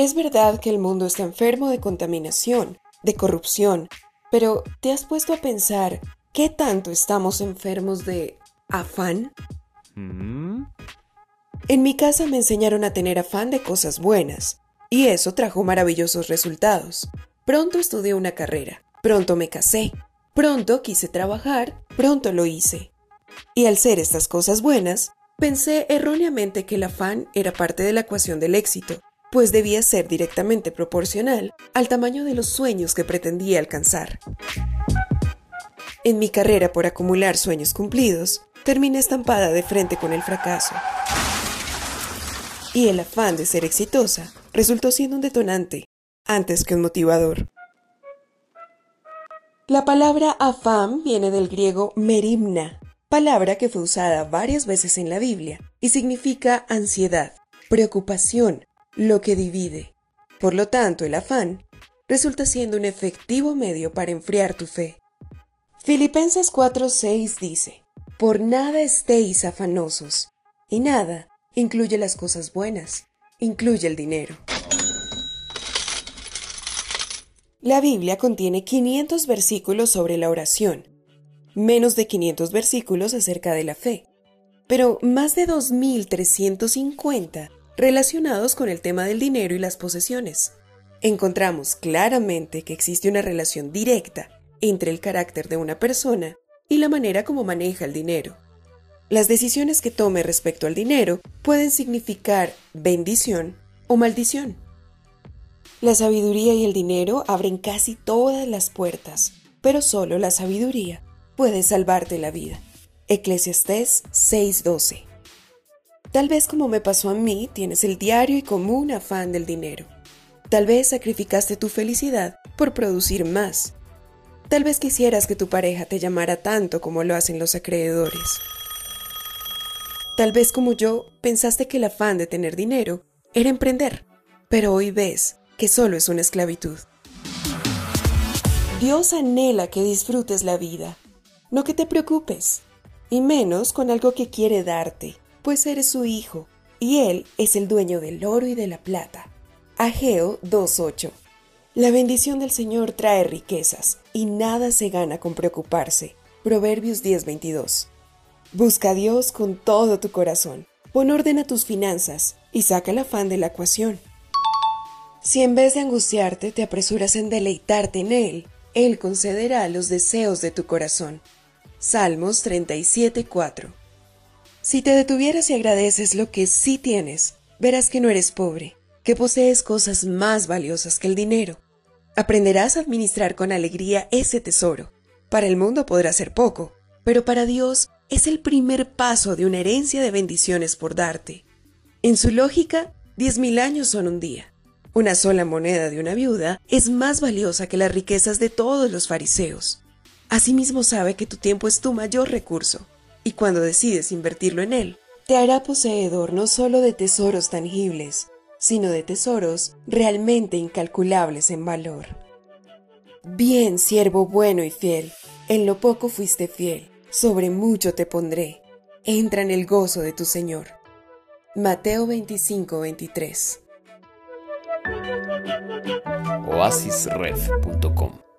Es verdad que el mundo está enfermo de contaminación, de corrupción, pero ¿te has puesto a pensar qué tanto estamos enfermos de afán? ¿Mm? En mi casa me enseñaron a tener afán de cosas buenas, y eso trajo maravillosos resultados. Pronto estudié una carrera, pronto me casé, pronto quise trabajar, pronto lo hice. Y al ser estas cosas buenas, pensé erróneamente que el afán era parte de la ecuación del éxito, pues debía ser directamente proporcional al tamaño de los sueños que pretendía alcanzar. En mi carrera por acumular sueños cumplidos, terminé estampada de frente con el fracaso. Y el afán de ser exitosa resultó siendo un detonante, antes que un motivador. La palabra afán viene del griego merimna, palabra que fue usada varias veces en la Biblia y significa ansiedad, preocupación, lo que divide. Por lo tanto, el afán resulta siendo un efectivo medio para enfriar tu fe. Filipenses 4:6 dice, Por nada estéis afanosos, y nada incluye las cosas buenas, incluye el dinero. La Biblia contiene 500 versículos sobre la oración, menos de 500 versículos acerca de la fe, pero más de 2.350 relacionados con el tema del dinero y las posesiones. Encontramos claramente que existe una relación directa entre el carácter de una persona y la manera como maneja el dinero. Las decisiones que tome respecto al dinero pueden significar bendición o maldición. La sabiduría y el dinero abren casi todas las puertas, pero solo la sabiduría puede salvarte la vida. Eclesiastés 6:12 Tal vez como me pasó a mí, tienes el diario y común afán del dinero. Tal vez sacrificaste tu felicidad por producir más. Tal vez quisieras que tu pareja te llamara tanto como lo hacen los acreedores. Tal vez como yo pensaste que el afán de tener dinero era emprender, pero hoy ves que solo es una esclavitud. Dios anhela que disfrutes la vida, no que te preocupes, y menos con algo que quiere darte pues eres su hijo, y él es el dueño del oro y de la plata. Ageo 2.8 La bendición del Señor trae riquezas, y nada se gana con preocuparse. Proverbios 10.22 Busca a Dios con todo tu corazón. Pon orden a tus finanzas y saca el afán de la ecuación. Si en vez de angustiarte te apresuras en deleitarte en Él, Él concederá los deseos de tu corazón. Salmos 37.4 si te detuvieras y agradeces lo que sí tienes, verás que no eres pobre, que posees cosas más valiosas que el dinero. Aprenderás a administrar con alegría ese tesoro. Para el mundo podrá ser poco, pero para Dios es el primer paso de una herencia de bendiciones por darte. En su lógica, diez mil años son un día. Una sola moneda de una viuda es más valiosa que las riquezas de todos los fariseos. Asimismo sabe que tu tiempo es tu mayor recurso y cuando decides invertirlo en él, te hará poseedor no solo de tesoros tangibles, sino de tesoros realmente incalculables en valor. Bien, siervo bueno y fiel, en lo poco fuiste fiel, sobre mucho te pondré. Entra en el gozo de tu Señor. Mateo 25, 23. oasisref.com